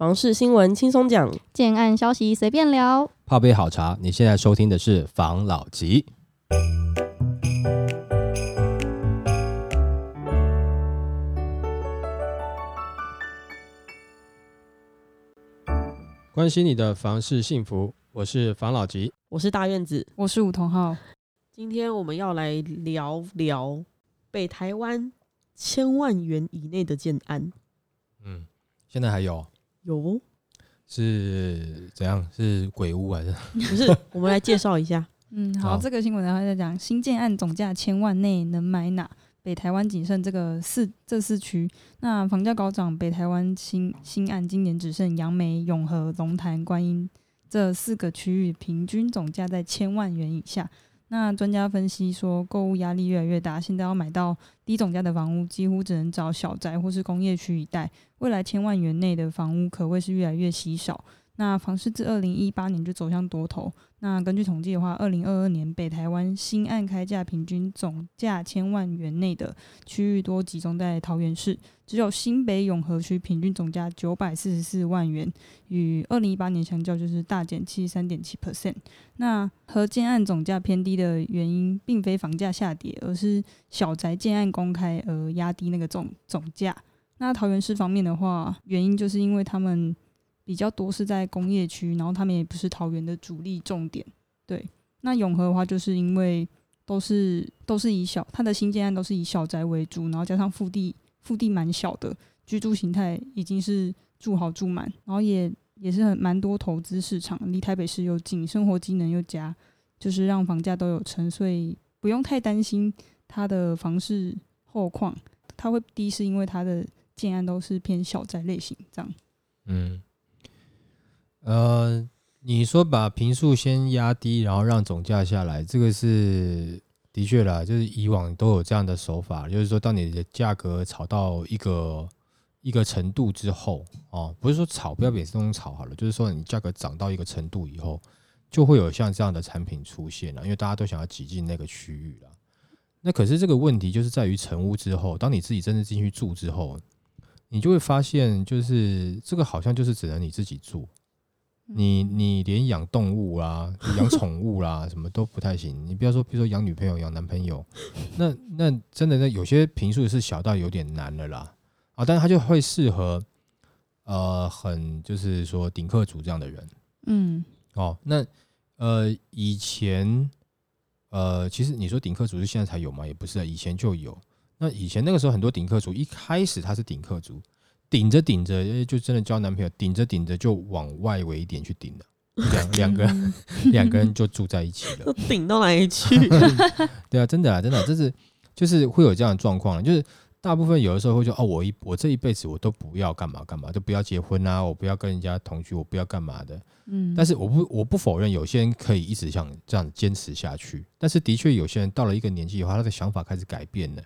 房事新闻轻松讲，建案消息随便聊。泡杯好茶，你现在收听的是房老吉。关心你的房事幸福，我是房老吉。我是大院子。我是梧桐号，今天我们要来聊聊北台湾千万元以内的建案，嗯，现在还有有是怎样？是鬼屋还是？不是？我们来介绍一下。嗯，好，好这个新闻然后再讲新建案总价千万内能买哪？北台湾仅剩这个四这四区，那房价高涨，北台湾新新案今年只剩杨梅、永和、龙潭、观音这四个区域，平均总价在千万元以下。那专家分析说，购物压力越来越大，现在要买到低总价的房屋，几乎只能找小宅或是工业区一带。未来千万元内的房屋可谓是越来越稀少。那房市自二零一八年就走向多头。那根据统计的话，二零二二年北台湾新案开价平均总价千万元内的区域多集中在桃园市，只有新北永和区平均总价九百四十四万元，与二零一八年相较就是大减七十三点七 percent。那和建案总价偏低的原因，并非房价下跌，而是小宅建案公开而压低那个总总价。那桃园市方面的话，原因就是因为他们比较多是在工业区，然后他们也不是桃园的主力重点。对，那永和的话，就是因为都是都是以小，它的新建案都是以小宅为主，然后加上腹地腹地蛮小的，居住形态已经是住好住满，然后也也是很蛮多投资市场，离台北市又近，生活机能又佳，就是让房价都有沉，所以不用太担心它的房市后况。它会低是因为它的建案都是偏小宅类型，这样。嗯，呃，你说把平数先压低，然后让总价下来，这个是的确啦，就是以往都有这样的手法，就是说当你的价格炒到一个一个程度之后，哦，不是说炒，不要每次都用炒好了，就是说你价格涨到一个程度以后，就会有像这样的产品出现了，因为大家都想要挤进那个区域了。那可是这个问题就是在于成屋之后，当你自己真的进去住之后，你就会发现，就是这个好像就是只能你自己住，你你连养动物啦、养宠物啦，什么都不太行。你不要说，比如说养女朋友、养男朋友，那那真的那有些平数是小到有点难了啦啊，但是它就会适合呃很就是说顶客族这样的人嗯哦。那呃以前呃其实你说顶客族是现在才有吗？也不是啊，以前就有。那以前那个时候很多顶客族一开始他是顶客族，顶着顶着就真的交男朋友，顶着顶着就往外围一点去顶了，两两个人 两个人就住在一起了。顶到哪里去？对啊，真的啊，真的啊、这是就是会有这样的状况，就是大部分有的时候会说哦，我一我这一辈子我都不要干嘛干嘛，都不要结婚啊，我不要跟人家同居，我不要干嘛的。嗯，但是我不我不否认有些人可以一直像这样坚持下去，但是的确有些人到了一个年纪以后，他的想法开始改变了。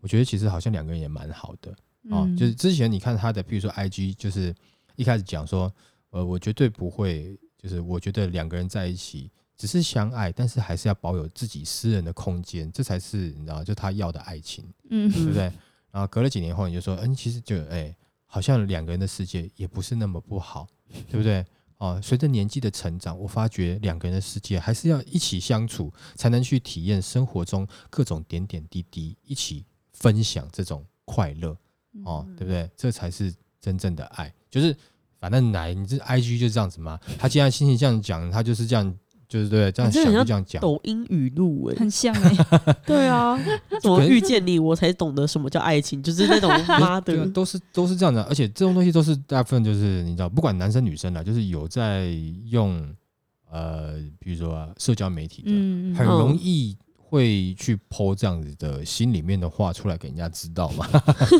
我觉得其实好像两个人也蛮好的哦，嗯就是之前你看他的，比如说 IG，就是一开始讲说，呃，我绝对不会，就是我觉得两个人在一起只是相爱，但是还是要保有自己私人的空间，这才是你知道，就他要的爱情，嗯对不对？然后隔了几年后，你就说，嗯，其实就哎，好像两个人的世界也不是那么不好，对不对？哦，随着年纪的成长，我发觉两个人的世界还是要一起相处，才能去体验生活中各种点点滴滴，一起分享这种快乐哦，对不对？这才是真正的爱。就是反正来，你这 I G 就是这样子嘛。他既然心情这样讲，他就是这样，就是对，这样想就这样讲。抖音语录哎、很像哎、对啊，怎么遇见你，我才懂得什么叫爱情，就是那种 妈对啊，的，都是都是这样的，而且这种东西都是大部分就是你知道，不管男生女生啦，就是有在用呃，比如说、啊、社交媒体的，嗯，很容易会去剖这样子的心里面的话出来给人家知道嘛，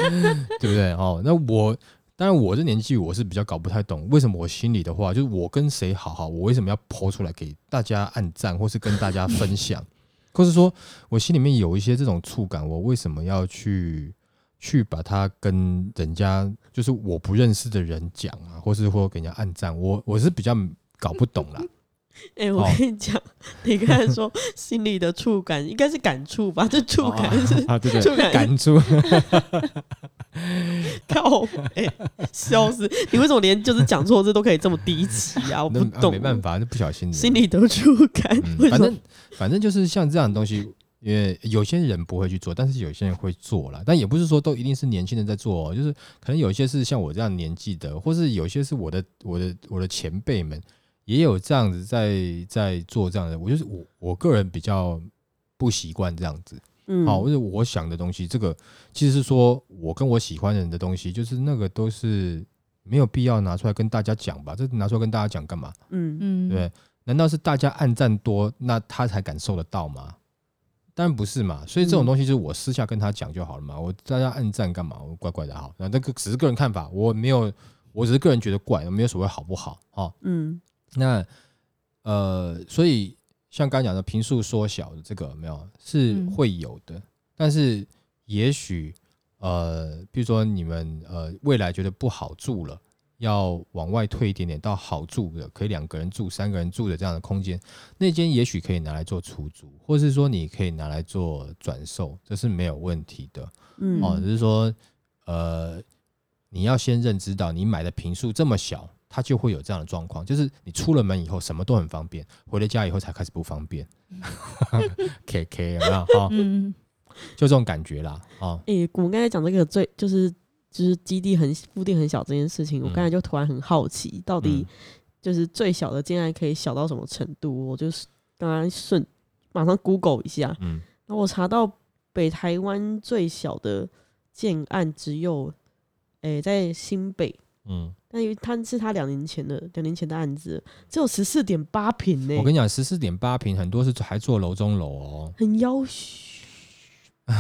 对不对？哦，那我当然我这年纪我是比较搞不太懂，为什么我心里的话就是我跟谁好好，我为什么要剖出来给大家按赞，或是跟大家分享，或是说我心里面有一些这种触感，我为什么要去？去把它跟人家就是我不认识的人讲啊，或是或给人家按赞，我我是比较搞不懂啦。哎、我哦跟你讲，你刚才说心里的触感，应该是感触吧？这触感是啊，对触对，感感触。靠背，笑死！你为什么连就是讲错字都可以这么低级啊？我不懂，啊没办法，那不小心的。心里的触感，反正反正就是像这样的东西，因为有些人不会去做，但是有些人会做了。但也不是说都一定是年轻人在做、哦，就是可能有一些是像我这样年纪的，或是有些是我的我的我的前辈们也有这样子在在做这样的。我就是我我个人比较不习惯这样子。嗯，好，或者我想的东西，这个其实是说我跟我喜欢的人的东西，就是那个都是没有必要拿出来跟大家讲吧？这拿出来跟大家讲干嘛？嗯嗯，对？难道是大家暗赞多，那他才感受得到吗？当然不是嘛。所以这种嗯东西就是我私下跟他讲就好了嘛。我大家暗赞干嘛？我怪怪的好，那这个只是个人看法，我没有，我只是个人觉得怪，没有所谓好不好哦。嗯那呃，所以像刚刚讲的频数缩小的这个有没有？是嗯。会有的，但是也许呃，比如说你们呃未来觉得不好住了，要往外退一点点到好住的，可以两个人住、三个人住的这样的空间，那间也许可以拿来做出租，或是说你可以拿来做转售，这是没有问题的。嗯。哦，只是说，呃，你要先认知到，你买的平数这么小，它就会有这样的状况，就是你出了门以后什么都很方便，回了家以后才开始不方便。K K 有没有？哈、嗯，就这种感觉啦。哦，哎、我们刚才讲这个最就是就是基地很固定很小这件事情，我嗯刚才就突然很好奇，到底嗯就是最小的竟然可以小到什么程度？我就是刚刚顺马上 Google 一下，嗯，然后我查到北台湾最小的建案只有，诶、在新北，嗯，但因为他是他两年前的两年前的案子，只有十四点八平呢，我跟你讲，十四点八平，很多是还做楼中楼哦。很要求。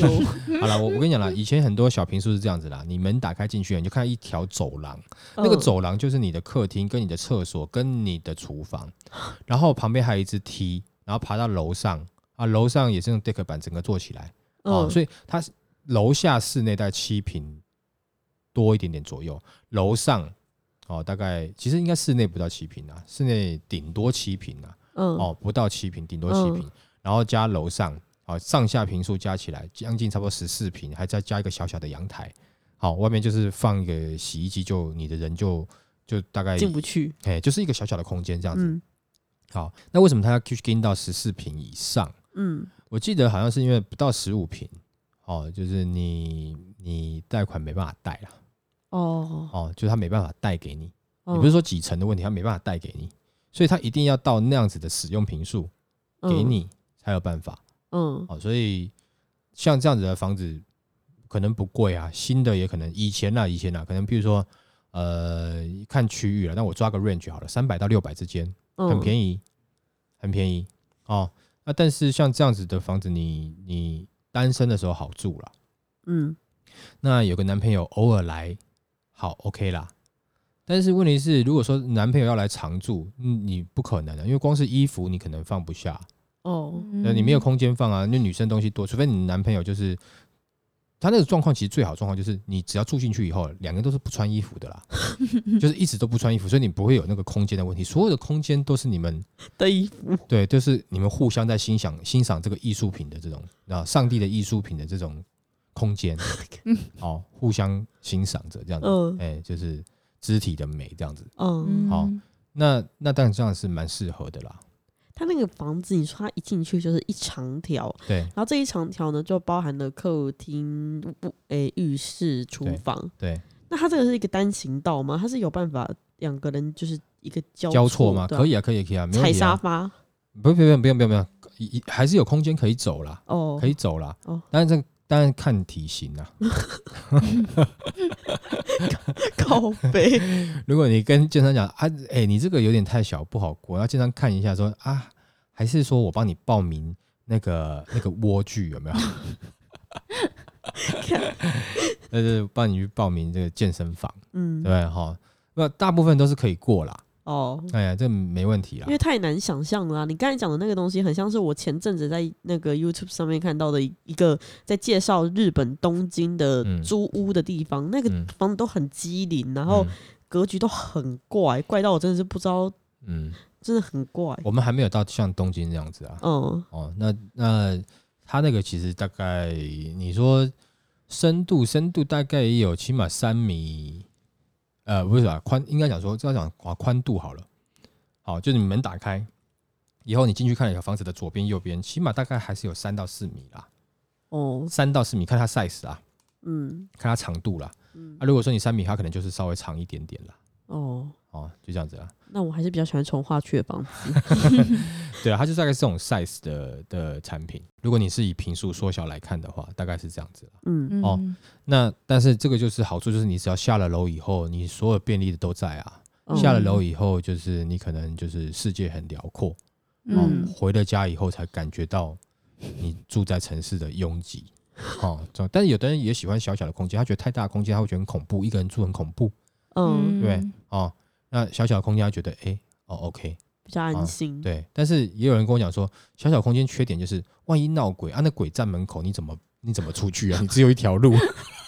有，好了，我我跟你讲啦，以前很多小平数是这样子啦，你门打开进去，你就看到一条走廊，那个嗯走廊就是你的客厅、跟你的厕所、跟你的厨房，然后旁边还有一只梯，然后爬到楼上啊，楼上也是用 deck 板整个做起来哦，嗯，所以它是楼下室内大概七平多一点点左右，楼上哦大概其实应该室内不到七平啊，室内顶多七平啊，嗯哦不到七平，顶多七平，然后加楼上。好，上下平数加起来将近差不多十四平，还再加一个小小的阳台。好，外面就是放一个洗衣机，就你的人就就大概进不去，哎，就是一个小小的空间这样子。嗯好，那为什么他要 k 跟到十四平以上？嗯我记得好像是因为不到十五平，哦，就是你你贷款没办法贷啦，哦，哦，就是他没办法带给你。你你不是说几成的问题，他没办法带给你，所以他一定要到那样子的使用频数给，你才有办法。嗯哦，所以像这样子的房子可能不贵啊，新的也可能以前啦，以前啦，可能比如说呃看区域了，那我抓个 range 好了，三百到六百之间，嗯，很，便宜，很便宜哦。那但是像这样子的房子你，你单身的时候好住了，嗯那有个男朋友偶尔来，好 OK 啦。但是问题是，如果说男朋友要来常住，嗯，你不可能的，因为光是衣服你可能放不下，哦，那你没有空间放啊，因为女生东西多，除非你男朋友就是他那个状况，其实最好状况就是你只要住进去以后，两个人都是不穿衣服的啦，就是一直都不穿衣服，所以你不会有那个空间的问题，所有的空间都是你们的衣服，对，就是你们互相在欣赏欣赏这个艺术品的这种啊，上帝的艺术品的这种空间，哦，互相欣赏着这样子，嗯。哎、就是肢体的美这样子，嗯，好那那当然这样是蛮适合的啦，他那个房子，你说他一进去就是一长条，对。然后这一长条呢，就包含了客厅、不诶浴室、厨对房。对，那它这个是一个单行道吗？它是有办法两个人就是一个交交错吗？可以以啊，可以可以啊，没问踩题啊，沙发？不不用不用不用不用，一一还是有空间可以走啦，哦，可以走啦，哦但是这当然看体型啊，靠背，如果你跟健身讲啊，哎、你这个有点太小，不好过，要经常看一下说啊，还是说我帮你报名那个那个蜗具有没有？呃，是帮你去报名这个健身房，嗯对不，对？哈，那大部分都是可以过啦，哦。哎呀，这没问题啦因。为太难想象了啊、你刚才讲的那个东西，很像是我前阵子在那个 YouTube 上面看到的一一个在介绍日本东京的嗯租屋的地方，那个嗯房子都很机灵，然后格局都很怪，怪到我真的是不知道嗯，真的很怪。我们还没有到像东京这样子啊。嗯哦，那那它那个其实大概你说深度，深度大概也有起码三米，呃，不是啊，宽应该讲说这要讲啊，宽度好了，好，就是你门打开以后，你进去看一个房子的左边、右边，起码大概还是有三到四米啦，哦三到四米，看它 size 啊，嗯看它长度啦。嗯啊，如果说你三米，它可能就是稍微长一点点啦。哦，哦，就这样子啦。那我还是比较喜欢从化区的房子。对啊，它就大概是这种 size 的的产品。如果你是以平数缩小来看的话，大概是这样子啦。嗯嗯哦那但是这个就是好处，就是你只要下了楼以后，你所有便利的都在啊。嗯下了楼以后，就是你可能就是世界很辽阔。哦，嗯回了家以后才感觉到你住在城市的拥挤。哦，这但是有的人也喜欢小小的空间，他觉得太大的空间他会觉得很恐怖，一个人住很恐怖。嗯，对哦，那小小空间他觉得哎、哦 OK 比较安心。对，但是也有人跟我讲说，小小空间缺点就是万一闹鬼啊，那鬼站门口你怎么你怎么出去啊？你只有一条路。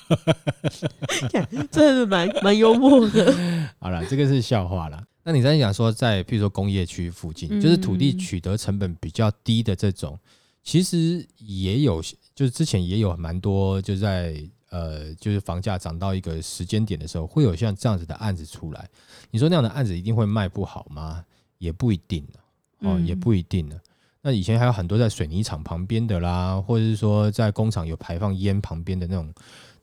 真的蛮蛮幽默的。好了，这个是笑话啦。那你在讲说，在譬如说工业区附近，就是土地嗯取得成本比较低的这种，其实也有，就是之前也有蛮多，就在呃，就是房价涨到一个时间点的时候，会有像这样子的案子出来。你说那样的案子一定会卖不好吗？也不一定哦，嗯也不一定呢。那以前还有很多在水泥厂旁边的啦，或者是说在工厂有排放烟旁边的那种，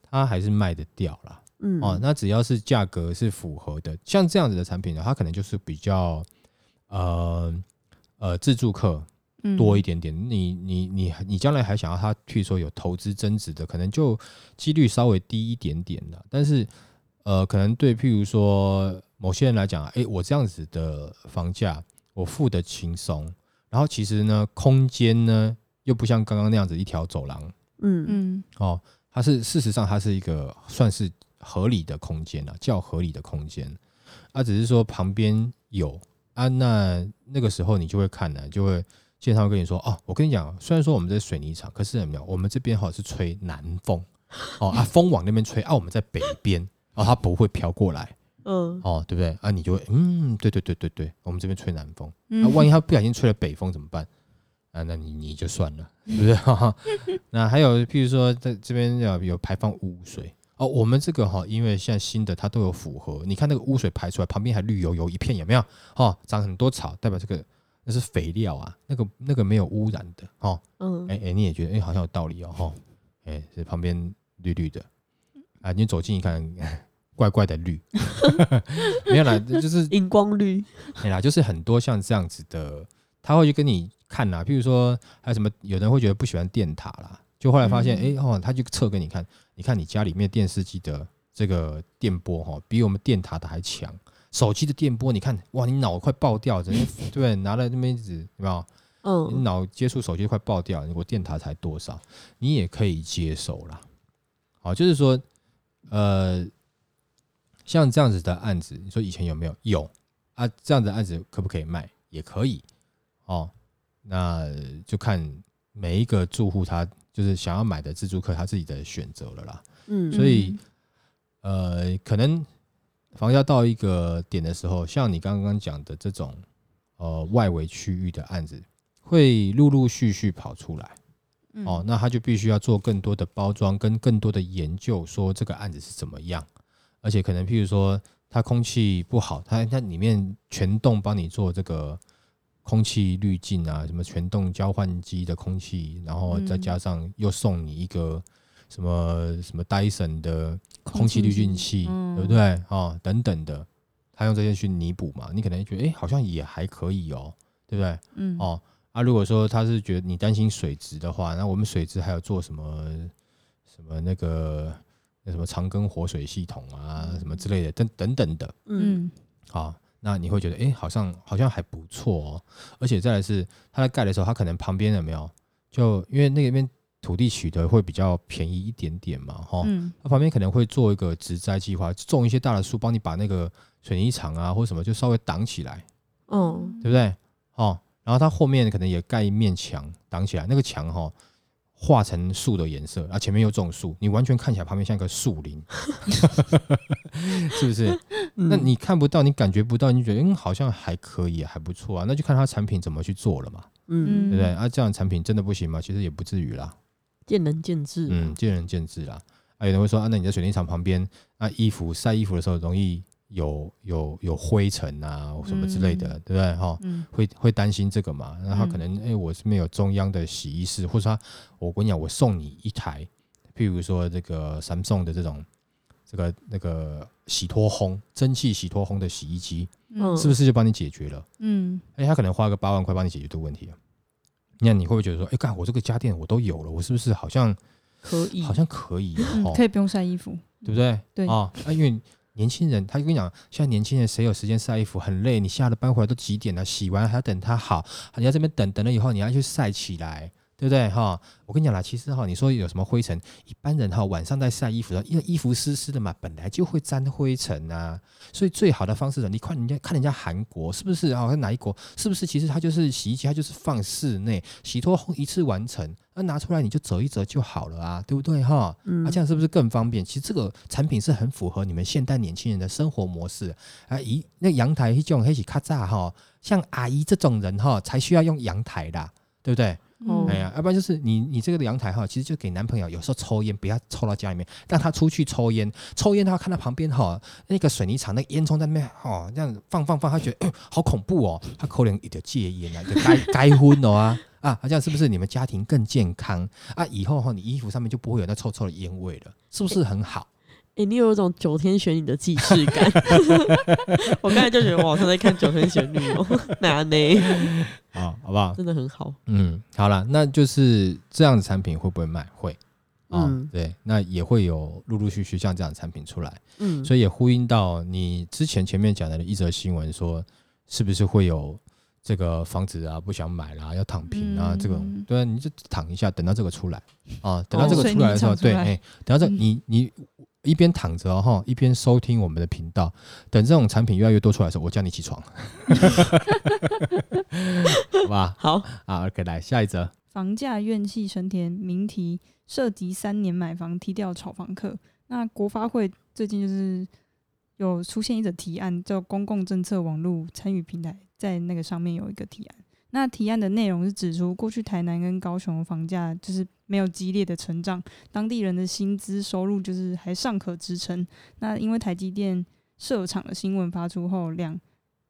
它还是卖得掉啦。嗯哦，那只要是价格是符合的，像这样子的产品呢，它可能就是比较呃呃自助客多一点点。你你你你将来还想要它，譬如说有投资增值的，可能就几率稍微低一点点的。但是呃，可能对譬如说某些人来讲，诶，我这样子的房价我付得轻松，然后其实呢，空间呢又不像刚刚那样子一条走廊，嗯。嗯。哦，它是事实上它是一个算是合理的空间啊，较合理的空间，啊，只是说旁边有啊，那那个时候你就会看呢，就会经常会跟你说哦，我跟你讲，虽然说我们在水泥厂，可是有没有我们这边哈是吹南风，哦啊，风往那边吹啊，我们在北边，哦，它不会飘过来，嗯哦，对不对？啊，你就会嗯，对对对对对，我们这边吹南风，嗯啊，万一他不小心吹了北风怎么办？啊，那你你就算了，是不是？那还有，譬如说在这边要有排放污水哦，我们这个哈，因为现在新的它都有符合，你看那个污水排出来，旁边还绿油油一片，有没有？哦，长很多草，代表这个那是肥料啊，那个那个没有污染的哦。嗯哎哎，你也觉得哎好像有道理哦，哈，哎这旁边绿绿的啊，你走近一看，怪怪的绿，没有啦，就是 荧光绿。没啦，就是很多像这样子的，他会去跟你看啦，譬如说还有什么，有人会觉得不喜欢电塔啦，就后来发现，哎、嗯哦，他就测给你看，你看你家里面电视机的这个电波哈，比我们电塔的还强，手机的电波，你看哇，你脑快爆掉，真的 对？拿了那么一直有没有？你嗯脑接触手机快爆掉，我电塔才多少，你也可以接受啦。好，就是说，呃，像这样子的案子，你说以前有没有？有啊，这样子的案子可不可以卖？也可以哦。那就看每一个住户他就是想要买的自住客他自己的选择了啦。嗯所以呃，可能房价到一个点的时候，像你刚刚讲的这种呃外围区域的案子，会陆陆续续跑出来嗯哦，那他就必须要做更多的包装跟更多的研究，说这个案子是怎么样，而且可能譬如说它空气不好，它它里面全动帮你做这个。空气滤镜啊，什么全动交换机的空气，然后再嗯加上又送你一个什么什么 Dyson 的空气滤净器，嗯对不对？哦，等等的，他用这些去弥补嘛，你可能觉得哎、诶好像也还可以哦，对不对？嗯哦，啊，如果说他是觉得你担心水质的话，那我们水质还有做什么什么那个那什么长庚活水系统啊，什么之类的，等等等的，嗯嗯好、那你会觉得，哎、好像好像还不错哦。而且再来是，它在盖的时候，它可能旁边有没有？就因为那边土地取得会比较便宜一点点嘛，哈、嗯它旁边可能会做一个植栽计划，种一些大的树，帮你把那个水泥厂啊或什么就稍微挡起来，嗯对不对？哦，然后它后面可能也盖一面墙挡起来，那个墙哈，画成树的颜色，啊，前面又种树，你完全看起来旁边像一个树林，是不是？那嗯你看不到，你感觉不到，你觉得嗯好像还可以，还不错啊，那就看它产品怎么去做了嘛，嗯，对不对？啊，这样产品真的不行吗？其实也不至于啦，见仁见智。嗯，见仁见智啦。啊，有人会说啊，那你在水泥厂旁边，啊，衣服晒衣服的时候容易有有有灰尘啊什么之类的，嗯对不对？哈，嗯会会担心这个嘛？那他嗯可能哎、我是没有中央的洗衣室，或者他我跟你讲，我送你一台，譬如说这个 Samsung 的这种这个那个洗脱烘蒸汽洗脱烘的洗衣机，嗯是不是就帮你解决了？嗯哎、他可能花个八万块帮你解决这个问题啊。那你会不会觉得说，哎、干我这个家电我都有了，我是不是好像可以，好像可以可以不用晒衣服。对不对？对啊，啊因为年轻人，他就跟你讲，现在年轻人谁有时间晒衣服，很累。你下了班回来都几点了？洗完还要等他好，你在这边等，等了以后你要去晒起来，对不对？哈，我跟你讲啦，其实哈，你说有什么灰尘，一般人哈晚上在晒衣服的因为衣服湿湿的嘛，本来就会沾灰尘啊。所以最好的方式呢，你看人家看人家韩国是不是啊？哪一国是不是？其实它就是洗衣机，它就是放室内洗脱烘一次完成，那拿出来你就折一折就好了啊，对不对哈？嗯啊，这样是不是更方便？其实这个产品是很符合你们现代年轻人的生活模式啊。一那阳台这种黑起咔嚓哈，像阿姨这种人哈，才需要用阳台的，对不对？哦哎呀，要不然就是你你这个阳台哈，其实就给男朋友有时候抽烟，不要抽到家里面，让他出去抽烟。抽烟的话，看到旁边哈那个水泥厂那个烟囱在那边哦，这样放放放，他觉得、哎 好恐怖哦，他可能有点戒烟啊，就该该昏了啊 啊，这样是不是你们家庭更健康啊？以后哈你衣服上面就不会有那臭臭的烟味了，是不是很好？哎、你有一种九天玄女的既视感。我刚才就觉得我好像在看九天玄女哦，哪呢？啊，好不好？真的很好。嗯，好了，那就是这样的产品会不会卖？会。啊、嗯对，那也会有陆陆续续像这样的产品出来。嗯，所以也呼应到你之前前面讲的一则新闻，说是不是会有这个房子啊不想买啦，要躺平啊，嗯这种对啊，你就躺一下，等到这个出来啊，等到这个出来的时候，对，哎、等到这嗯你你一边躺着哈，一边收听我们的频道，等这种产品越来越多出来的时候，我叫你起床，好吧？好，啊，OK，来下一则，房价怨气升天，民题涉及三年买房踢掉炒房客。那国发会最近就是有出现一则提案，叫公共政策网络参与平台，在那个上面有一个提案。那提案的内容是指出，过去台南跟高雄的房价就是没有激烈的成长，当地人的薪资收入就是还尚可支撑。那因为台积电设厂的新闻发出后，两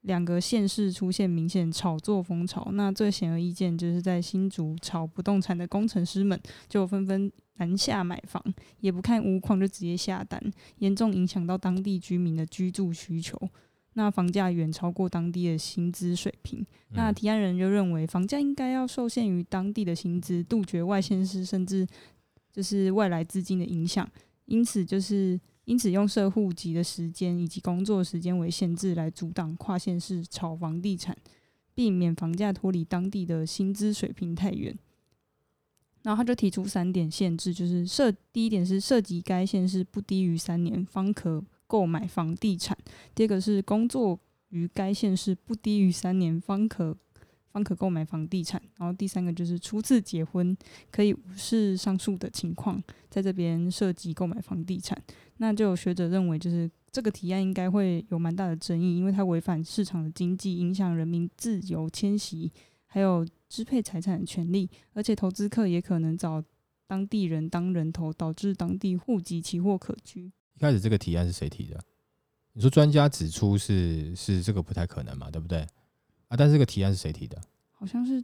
两个县市出现明显炒作风潮。那最显而易见，就是在新竹炒不动产的工程师们就纷纷南下买房，也不看屋况就直接下单，严重影响到当地居民的居住需求。那房价远超过当地的薪资水平。那嗯提案人就认为，房价应该要受限于当地的薪资，杜绝外县市甚至就是外来资金的影响。因此，就是因此用设户籍的时间以及工作时间为限制，来阻挡跨县市炒房地产，避免房价脱离当地的薪资水平太远。然后他就提出三点限制，就是涉第一点是涉及该县市不低于三年方可购买房地产；第二个是工作于该县市不低于三年方可方可购买房地产；然后第三个就是初次结婚可以无视上述的情况，在这边涉及购买房地产。那就有学者认为，就是这个提案应该会有蛮大的争议，因为它违反市场的经济，影响人民自由迁徙，还有支配财产的权利，而且投资客也可能找当地人当人头，导致当地户籍奇货可居。一开始这个提案是谁提的？你说专家指出是是这个不太可能嘛，对不对？啊，但是这个提案是谁提的？好像是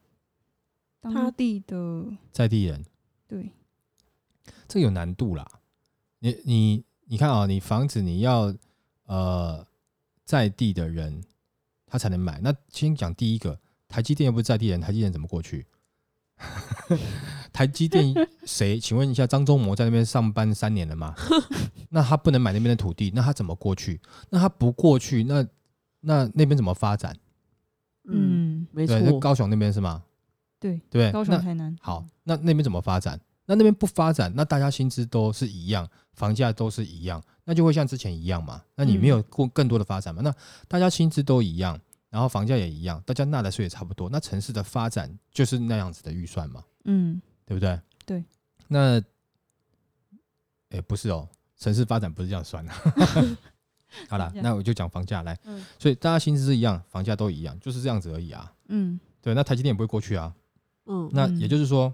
他当地的在地人，对，这个有难度啦。你你你看啊、你房子你要呃在地的人他才能买。那先讲第一个，台积电又不是在地人，台积电怎么过去？台积电谁？请问一下，张忠谋在那边上班三年了吗？那他不能买那边的土地，那他怎么过去？那他不过去，那那那边怎么发展？嗯，嗯，没错高雄那边是吗？对，对，高雄、台南，好，那那边怎么发展？那那边不发展，那大家薪资都是一样，房价都是一样，那就会像之前一样嘛？那你没有过更多的发展嘛？那大家薪资都一样，然后房价也一样，大家纳的税也差不多，那城市的发展就是那样子的预算嘛，嗯，对不对？对，那，哎、不是哦，城市发展不是这样算的。好了那我就讲房价来。嗯所以大家薪资是一样，房价都一样，就是这样子而已啊。嗯对，那台积电也不会过去啊。嗯，那嗯也就是说，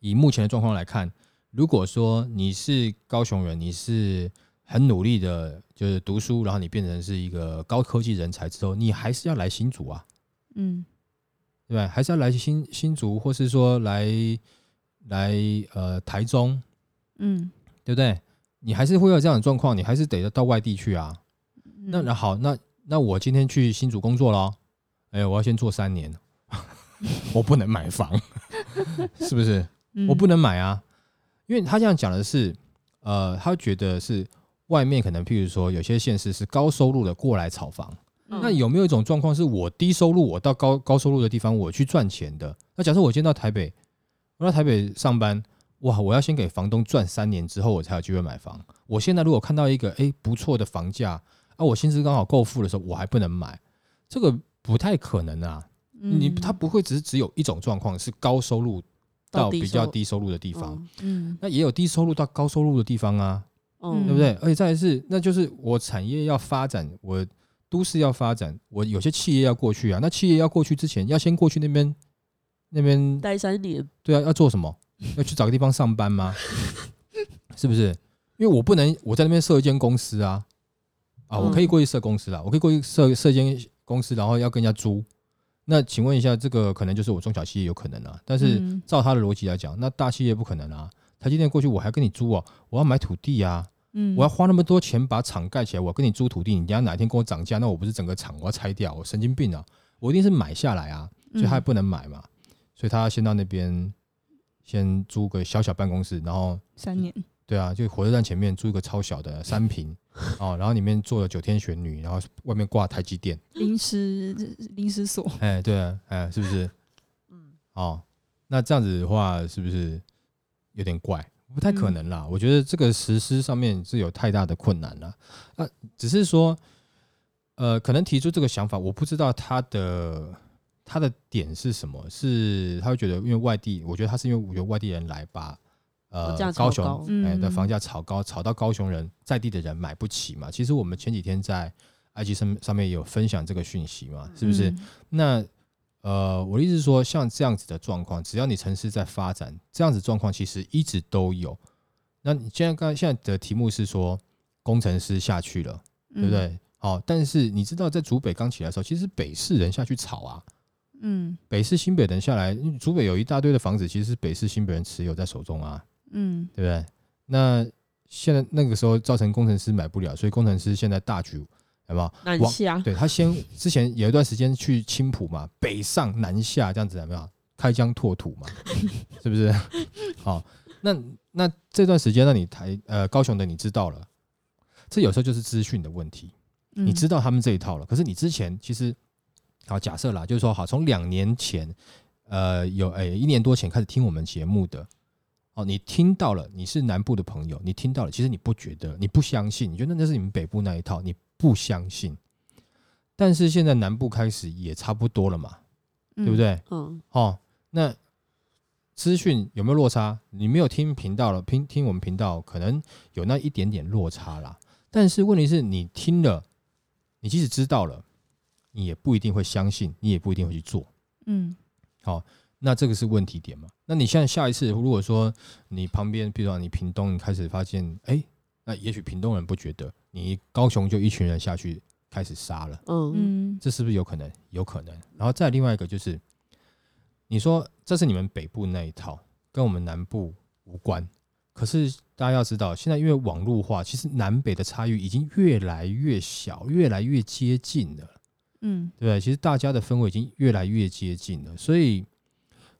以目前的状况来看，如果说你是高雄人，你是很努力的，就是读书，然后你变成是一个高科技人才之后，你还是要来新竹啊，嗯对吧？还是要来新新竹，或是说来来呃台中，嗯，对不对？你还是会有这样的状况，你还是得到外地去啊。那嗯那好，那那我今天去新竹工作咯，哎，我要先做三年，我不能买房，是不是？我不能能买啊，因为他这样讲的是，呃，他觉得是外面可能，譬如说有些县市是高收入的过来炒房，嗯那有没有一种状况是我低收入，我到高高收入的地方我去赚钱的？那假设我今天到台北，我到台北上班，哇，我要先给房东赚三年之后，我才有机会买房。我现在如果看到一个诶不错的房价啊，我薪资刚好够付的时候，我还不能买，这个不太可能啊。你他不会只是只有一种状况是高收入到比较低收入的地方，嗯嗯那也有低收入到高收入的地方啊，嗯，对不对？而且再来是，那就是我产业要发展，我都市要发展，我有些企业要过去啊。那企业要过去之前，要先过去那边，那边待三年，对啊，要做什么？要去找个地方上班吗？是不是？因为我不能我在那边设一间公司啊，啊，我可以过去设公司啦，我可以过去设设一间公司，然后要跟人家租。那请问一下，这个可能就是我中小企业有可能啊，但是嗯照他的逻辑来讲，那大企业不可能啊。台积电过去我还跟你租哦，我要买土地啊，嗯我要花那么多钱把厂盖起来，我跟你租土地，你等下哪天跟我涨价，那我不是整个厂我要拆掉，我神经病啊！我一定是买下来啊，所以他也不能买嘛，所以他要先到那边先租个小小办公室，然后三年对啊，就火车站前面租一个超小的三平 哦，然后里面坐了九天玄女，然后外面挂台积电，临时临时所，哎，对啊，哎，是不是？嗯哦，那这样子的话，是不是有点怪？不太可能啦。我觉得这个实施上面是有太大的困难了。啊，只是说，呃，可能提出这个想法，我不知道他的他的点是什么，是他会觉得，因为外地，我觉得他是因为我觉得外地人来把呃高雄的房价炒高，炒到高雄人在地的人买不起嘛。其实我们前几天在 IG 上上面有分享这个讯息嘛，是不是？嗯那呃，我的意思是说，像这样子的状况，只要你城市在发展，这样子状况其实一直都有。那你现在刚现在的题目是说工程师下去了，对不？对？好、但是你知道在竹北刚起来的时候，其实北市人下去炒啊，嗯北市新北人下来，因为竹北有一大堆的房子，其实是北市新北人持有在手中啊，嗯对不对？那现在那个时候造成工程师买不了，所以工程师现在大举有没有？南下，对他先之前有一段时间去青浦嘛，北上南下这样子有没有？开疆拓土嘛，是不是？好，那那这段时间，那你台呃高雄的你知道了，这有时候就是资讯的问题，嗯，你知道他们这一套了，可是你之前其实好假设啦，就是说好，从两年前呃有诶、一年多前开始听我们节目的。哦，你听到了，你是南部的朋友，你听到了，其实你不觉得，你不相信，你觉得那是你们北部那一套，你不相信。但是现在南部开始也差不多了嘛，嗯对不？对？嗯哦，那资讯有没有落差？你没有听频道了，听听我们频道，可能有那一点点落差啦。但是问题是你听了，你即使知道了，你也不一定会相信，你也不一定会去做。嗯好那这个是问题点嘛？那你现在下一次，如果说你旁边，比如说你屏东，你开始发现，哎、那也许屏东人不觉得，你高雄就一群人下去开始杀了。嗯嗯这是不是有可能？有可能。然后再另外一个就是，你说这是你们北部那一套，跟我们南部无关。可是大家要知道，现在因为网络化，其实南北的差异已经越来越小，越来越接近了，嗯对对？其实大家的氛围已经越来越接近了，所以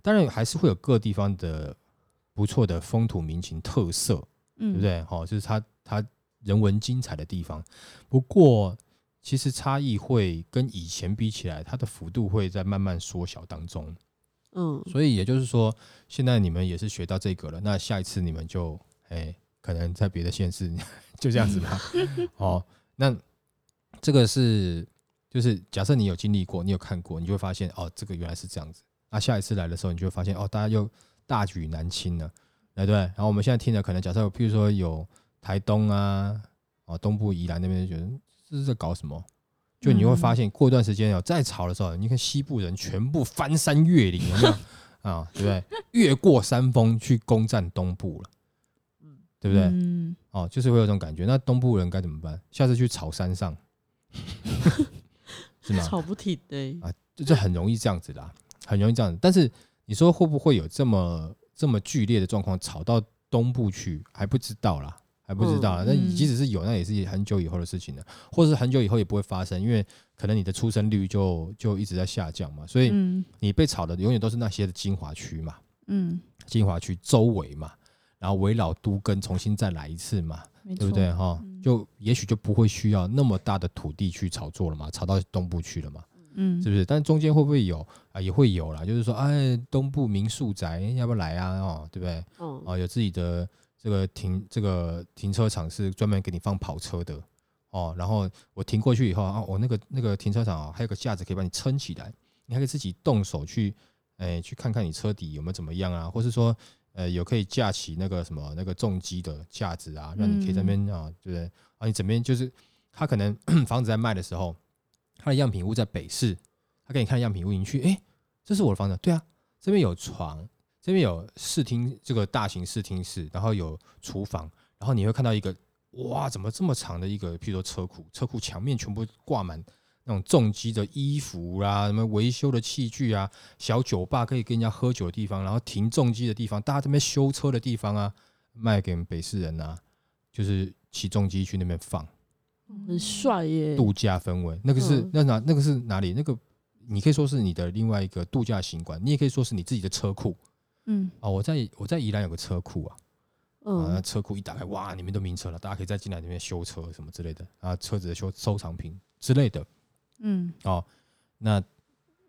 当然还是会有各地方的不错的风土民情特色，嗯，对不？对？好、就是它它人文精彩的地方。不过，其实差异会跟以前比起来，它的幅度会在慢慢缩小当中。嗯所以也就是说，现在你们也是学到这个了，那下一次你们就哎，可能在别的县市 就这样子吧。哦，那这个是就是假设你有经历过，你有看过，你就会发现哦，这个原来是这样子。那下一次来的时候，你就会发现哦，大家又大举南侵了，对不对？然后我们现在听的可能假设，譬如说有台东啊，哦东部宜兰那边就觉得这是在搞什么？就你会发现过一段时间哦，再吵的时候，你看西部人全部翻山越岭，有没有 啊？对不对？越过山峰去攻占东部了，对不对？嗯，哦，就是会有这种感觉。那东部人该怎么办？下次去草山上，是吗？吵不停的、啊，就这很容易这样子啦，很容易这样子。但是你说会不会有这么这么剧烈的状况，吵到东部去还不知道啦，还不知道啦。那、嗯即使是有，那也是很久以后的事情了，或者是很久以后也不会发生，因为可能你的出生率就就一直在下降嘛，所以嗯你被炒的永远都是那些的精华区嘛，嗯，精华区周围嘛，然后围绕都根重新再来一次嘛，对不对哈？嗯就也许就不会需要那么大的土地去炒作了嘛，炒到东部去了嘛。嗯，是不是？但中间会不会有啊？也会有啦，就是说，哎，东部民宿宅要不要来啊？哦，对不对？嗯，哦，有自己的这个停这个停车场是专门给你放跑车的哦。然后我停过去以后啊，我、那个那个停车场啊，还有个架子可以把你撑起来，你还可以自己动手去，哎，去看看你车底有没有怎么样啊，或是说，呃，有可以架起那个什么那个重机的架子啊，让你可以在那边啊，对不对？啊，你整边就是他可能 房子在卖的时候，他的样品屋在北市，他给你看样品屋，你去，哎，这是我的房子，对啊，这边有床，这边有视听，这个大型视听室，然后有厨房，然后你会看到一个，哇，怎么这么长的一个，譬如说车库，车库墙面全部挂满那种重机的衣服啦，什么维修的器具啊，小酒吧可以跟人家喝酒的地方，然后停重机的地方，大家这边修车的地方啊，卖给北市人啊，就是起重机去那边放。很帅耶，度假氛围，那个是、嗯那哪那个是哪里？那个你可以说是你的另外一个度假行馆，你也可以说是你自己的车库嗯哦。我在我在宜兰有个车库啊，啊，那嗯，车库一打开，哇，里面都名车了，大家可以再进来里面修车什么之类的啊，车子的修收藏品之类的嗯哦。那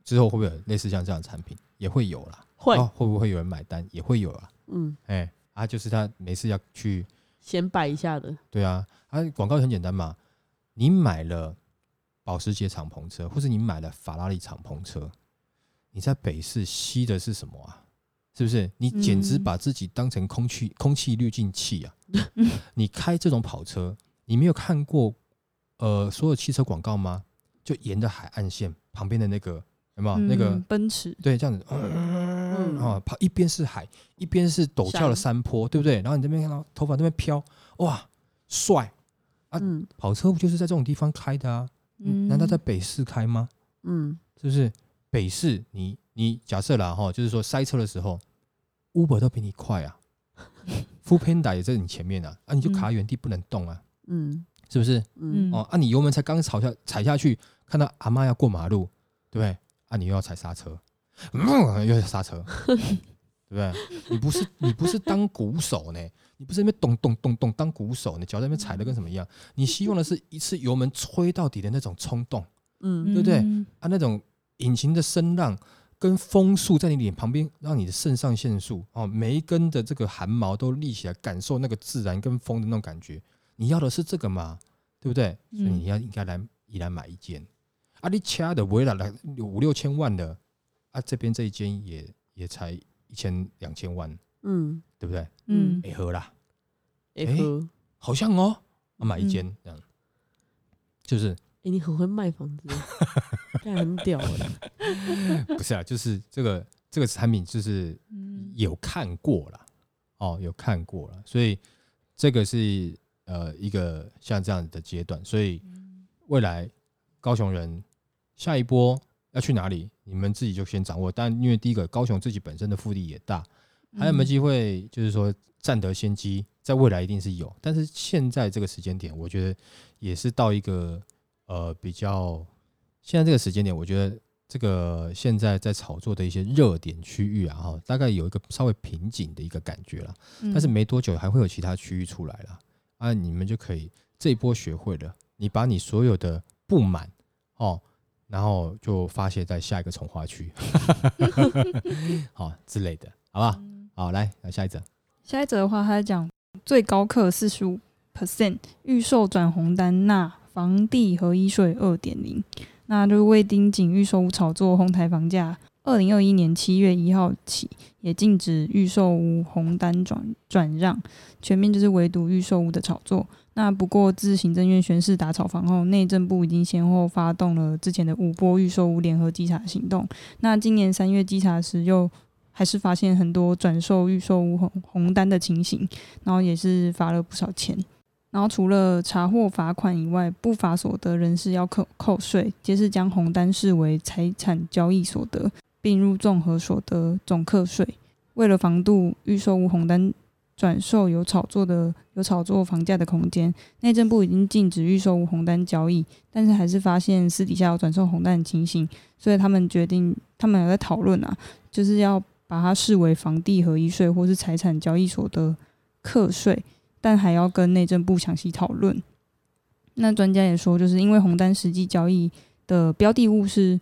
之后会不会有类似像这样的产品？也会有啦。会，哦会不会有人买单？也会有啦。嗯，哎、啊，就是他每次要去显摆一下的，对啊，啊，广告很简单嘛，你买了保时捷敞篷车，或是你买了法拉利敞篷车，你在北市吸的是什么啊？是不是？你简直嗯把自己当成空气、空气滤净器啊！你开这种跑车，你没有看过呃所有汽车广告吗？就沿着海岸线旁边的那个有没有、那个嗯奔驰，对，这样子，嗯，啊，跑一边是海，一边是陡峭的山坡，对不对？然后你这边看到头发这边飘，哇，帅！啊嗯跑车不就是在这种地方开的啊？嗯，难道在北市开吗？嗯是不是？北市你你假设啦哈，就是说塞车的时候，Uber 都比你快啊。F o o Panda 也在你前面啊，啊你就卡在原地不能动啊，嗯。是不是？嗯。嗯哦，啊你油门才刚踩下踩下去，看到阿妈要过马路，对不对？啊你又要踩刹车，嗯，又要刹车，对不对？你不是你不是当鼓手呢，你不是那边咚咚咚咚当鼓手，你脚在那边踩的跟什么一样？你希望的是一次油门吹到底的那种冲动嗯。对不对？嗯。啊，那种引擎的声浪跟风速在你脸旁边，让你的肾上腺素哦，每一根的这个汗毛都立起来，感受那个自然跟风的那种感觉。你要的是这个嘛？对不对？所以嗯你要应该来宜兰买一间啊，你掐的围了来五六千万的啊，这边这一间也也才一千两千万，嗯，对不对？嗯。哎喝啦，哎哎呵，好像哦，啊买一嗯。间这样，就是？哎，你很会卖房子，但很屌哎，不是啊？就是这个这个产品就是嗯有看过了，哦，有看过了，所以这个是呃一个像这样的阶段，所以未来高雄人下一波要去哪里，你们自己就先掌握。但因为第一个，高雄自己本身的腹地也大，还有没有机会，就是说占得先机，在未来一定是有，但是现在这个时间点，我觉得也是到一个呃比较，现在这个时间点，我觉得这个现在在炒作的一些热点区域啊，哈，大概有一个稍微瓶颈的一个感觉了。嗯但是没多久还会有其他区域出来了啊，你们就可以这一波学会了，你把你所有的不满哦，然后就发泄在下一个从化区，好之类的，好不好？好，来，来下一则。下一则的话，他在讲最高课四十五 percent 预售转红单纳房地合一税二点零，那就是为盯紧预售屋炒作哄抬房价，二零二一年七月一号起，也禁止预售屋红单转转让，全面就是围堵预售屋的炒作。那不过自行政院宣誓打炒房后，内政部已经先后发动了之前的五波预售屋联合稽查行动。那今年三月稽查时，又还是发现很多转售预售屋红红单的情形，然后也是罚了不少钱。然后除了查获罚款以外，不法所得人士要扣扣税，皆是将红单视为财产交易所得，并入综合所得总课税。为了防杜预售屋红单转售有炒作的有炒作房价的空间，内政部已经禁止预售屋红单交易，但是还是发现私底下有转售红单的情形，所以他们决定，他们有在讨论啊，就是要把它视为房地合一税或是财产交易所得课税。但还要跟内政部详细讨论。那专家也说，就是因为红单实际交易的标的物是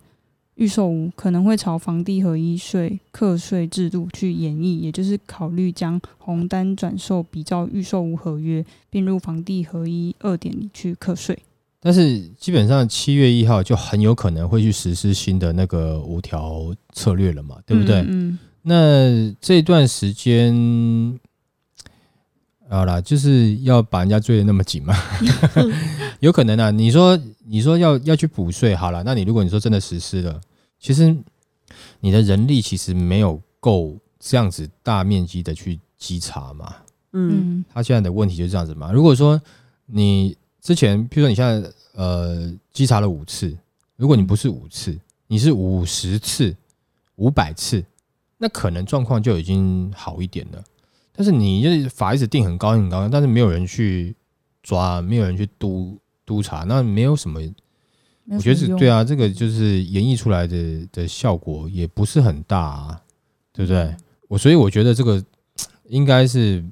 预售屋，可能会朝房地合一税课税制度去演绎，也就是考虑将红单转售比照预售屋合约，并入房地合一二点里去课税。但是基本上七月一号就很有可能会去实施新的那个五条策略了嘛，对不对？嗯，那这段时间。好啦，就是要把人家追的那么紧嘛，有可能啊。你说，你说要要去补税，好了，那你如果你说真的实施了，其实你的人力其实没有够这样子大面积的去稽查嘛。嗯，他现在的问题就是这样子嘛。如果说你之前，譬如说你现在呃稽查了五次，如果你不是五次，你是五十次、五百次，那可能状况就已经好一点了。但是你就是法一直定很高很高，但是没有人去抓，没有人去督督查，那没有什么，我觉得是对啊，这个就是演绎出来的的效果也不是很大，啊，对不对？我所以我觉得这个应该是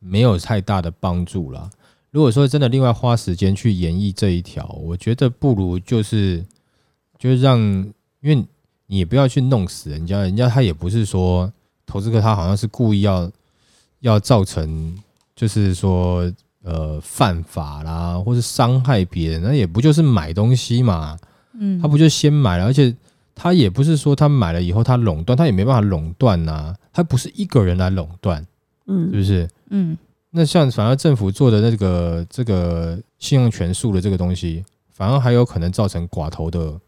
没有太大的帮助了。如果说真的另外花时间去演绎这一条，我觉得不如就是就是让，因为你也不要去弄死人家，人家他也不是说投资客，他好像是故意要。要造成就是说呃犯法啦，或是伤害别人，那也不就是买东西嘛？嗯，他不就先买了，而且他也不是说他买了以后他垄断，他也没办法垄断呐，他不是一个人来垄断，嗯，是不是？嗯，那像反而政府做的那个这个信用权数的这个东西，反而还有可能造成寡头的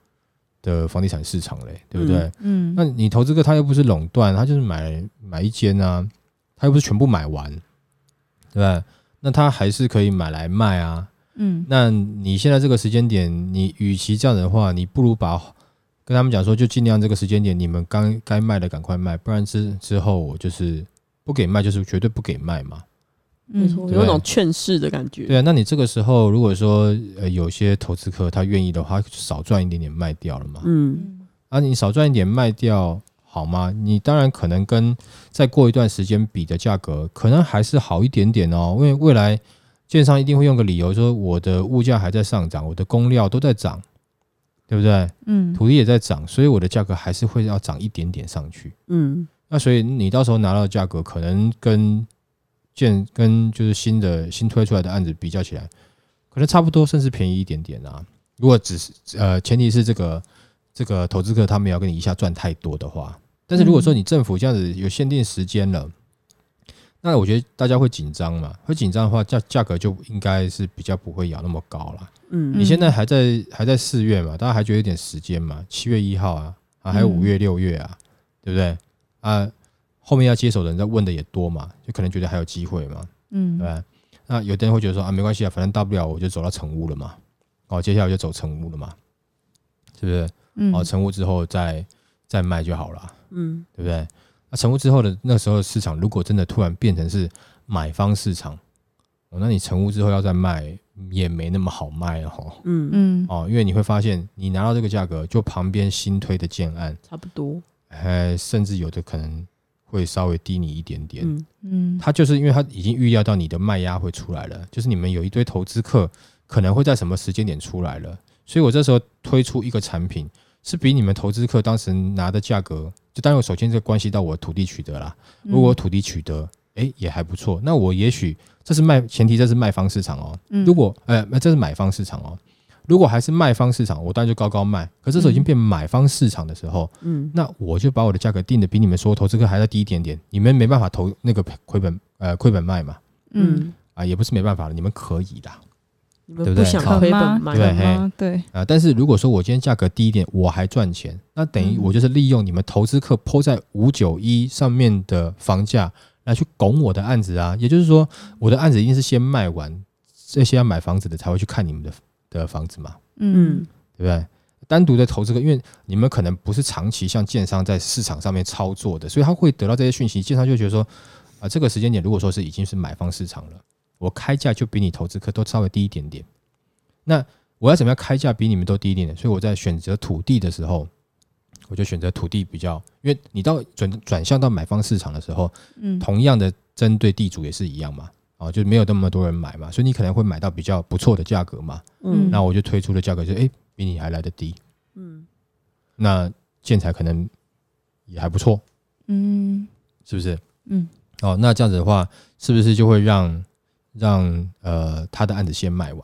的房地产市场嘞，对不对？嗯，那你投资个他又不是垄断，他就是买买一间啊。他又不是全部买完，对吧？那他还是可以买来卖啊。嗯，那你现在这个时间点，你与其这样的话，你不如把跟他们讲说，就尽量这个时间点，你们刚该卖的赶快卖，不然之之后我就是不给卖，就是绝对不给卖嘛。没错，有种劝世的感觉。对啊，那你这个时候如果说呃有些投资客他愿意的话，少赚一点点卖掉了嘛。嗯，啊，你少赚一点卖掉。好吗？你当然可能跟再过一段时间比的价格，可能还是好一点点哦。因为未来建商一定会用个理由说，我的物价还在上涨，我的工料都在涨，对不对？嗯，土地也在涨，所以我的价格还是会要涨一点点上去。嗯，那所以你到时候拿到的价格，可能跟建跟就是新的新推出来的案子比较起来，可能差不多，甚至便宜一点点啊。如果只是呃，前提是这个这个投资客他们要跟你一下赚太多的话。但是如果说你政府这样子有限定时间了，那我觉得大家会紧张嘛？会紧张的话，价价格就应该是比较不会咬那么高了。嗯，你现在还在还在四月嘛？大家还觉得有点时间嘛？七月一号啊，啊还有五月六月啊，对不对？啊，后面要接手的人在问的也多嘛，就可能觉得还有机会嘛。嗯，对吧？那有的人会觉得说啊，没关系啊，反正大不了我就走到成屋了嘛。哦，接下来就走成屋了嘛，是不是？嗯，哦，成屋之后再再卖就好了。嗯，对不对？那成屋之后的那时候市场，如果真的突然变成是买方市场，哦，那你成屋之后要再卖也没那么好卖了哦。嗯嗯，哦，因为你会发现，你拿到这个价格，就旁边新推的建案差不多，哎，甚至有的可能会稍微低你一点点。嗯嗯，他就是因为他已经预料到你的卖压会出来了，就是你们有一堆投资客可能会在什么时间点出来了，所以我这时候推出一个产品。是比你们投资客当时拿的价格，就当然首先这关系到我土地取得啦。如果土地取得，哎，也还不错。那我也许这是卖前提，这是卖方市场哦。如果呃，那这是买方市场哦。如果还是卖方市场，我当然就高高卖。可这时候已经嗯变买方市场的时候，嗯，那我就把我的价格定的比你们所有投资客还要低一点点，你们没办法投那个亏本呃亏本卖嘛嗯，嗯，啊，也不是没办法了，你们可以的你们对不想好亏本吗对吗？对，啊。但是如果说我今天价格低一点，我还赚钱，那等于嗯我就是利用你们投资客抛在五九一上面的房价来去拱我的案子啊。也就是说，我的案子一定是先卖完，这些要买房子的才会去看你们的的房子嘛。嗯嗯对不对？单独的投资客，因为你们可能不是长期像建商在市场上面操作的，所以他会得到这些讯息，建商就觉得说，啊，这个时间点如果说是已经是买方市场了，我开价就比你投资客都稍微低一点点。那我要怎么样开价比你们都低一点点？所以我在选择土地的时候，我就选择土地比较，因为你到转转向到买方市场的时候，嗯同样的针对地主也是一样嘛，啊，就没有那么多人买嘛，所以你可能会买到比较不错的价格嘛。嗯那我就推出的价格就哎、诶比你还来得低，嗯那建材可能也还不错，嗯是不是？嗯哦，那这样子的话，是不是就会让让呃他的案子先卖完，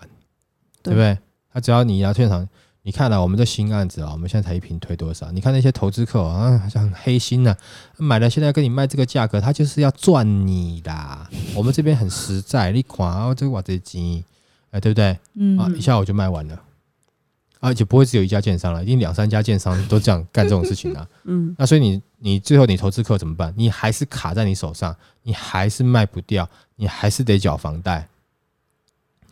对对不对？他只要你来现场，你看了、我们这新案子啊，我们现在才一平推多少？你看那些投资客啊，好像很黑心呐、买了现在跟你卖这个价格，他就是要赚你啦。我们这边很实在，你看哦，这个哇这金，哎，对不对？嗯啊，一下我就卖完了，而且不会只有一家建商了，一定两三家建商都这样干这种事情啊。嗯那所以你你最后你投资客怎么办？你还是卡在你手上，你还是卖不掉，你还是得缴房贷，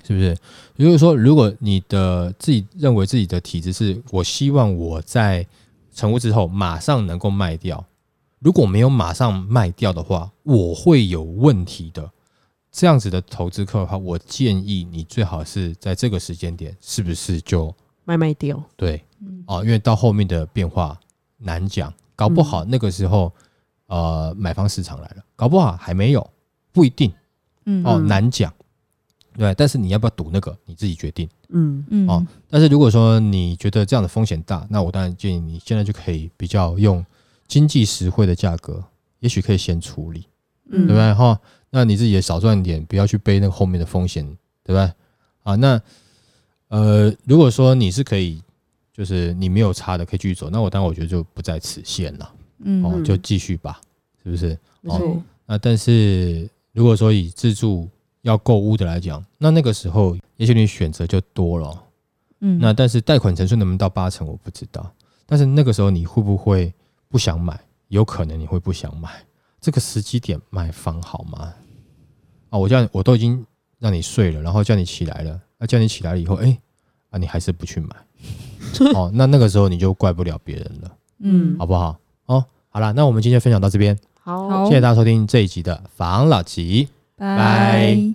是不是？也就是说，如果你的自己认为自己的体质是我希望我在成屋之后马上能够卖掉，如果没有马上卖掉的话，我会有问题的。这样子的投资客的话，我建议你最好是在这个时间点，是不是就卖卖掉，对嗯哦，因为到后面的变化难讲，搞不好那个时候、呃买方市场来了，搞不好还没有，不一定嗯哦，嗯难讲。对，但是你要不要赌那个，你自己决定。嗯嗯哦但是如果说你觉得这样的风险大，那我当然建议你现在就可以比较用经济实惠的价格，也许可以先处理，嗯对不对？哈、那你自己也少赚一点，不要去背那个后面的风险，对不对？啊，那呃，如果说你是可以，就是你没有差的可以继续走，那我当然我觉得就不在此限了，嗯哦，嗯就继续吧，是不是？哦那但是如果说以自住要购屋的来讲，那那个时候也许你选择就多了哦。嗯那但是贷款成数能不能到八成，我不知道。但是那个时候你会不会不想买？有可能你会不想买。这个时机点买房好吗？啊，我叫你，我都已经让你睡了，然后叫你起来了，那、叫你起来了以后，哎、啊，你还是不去买，哦，那那个时候你就怪不了别人了，嗯好不好？哦，好了，那我们今天分享到这边，好好谢谢大家收听这一集的房老吉。拜。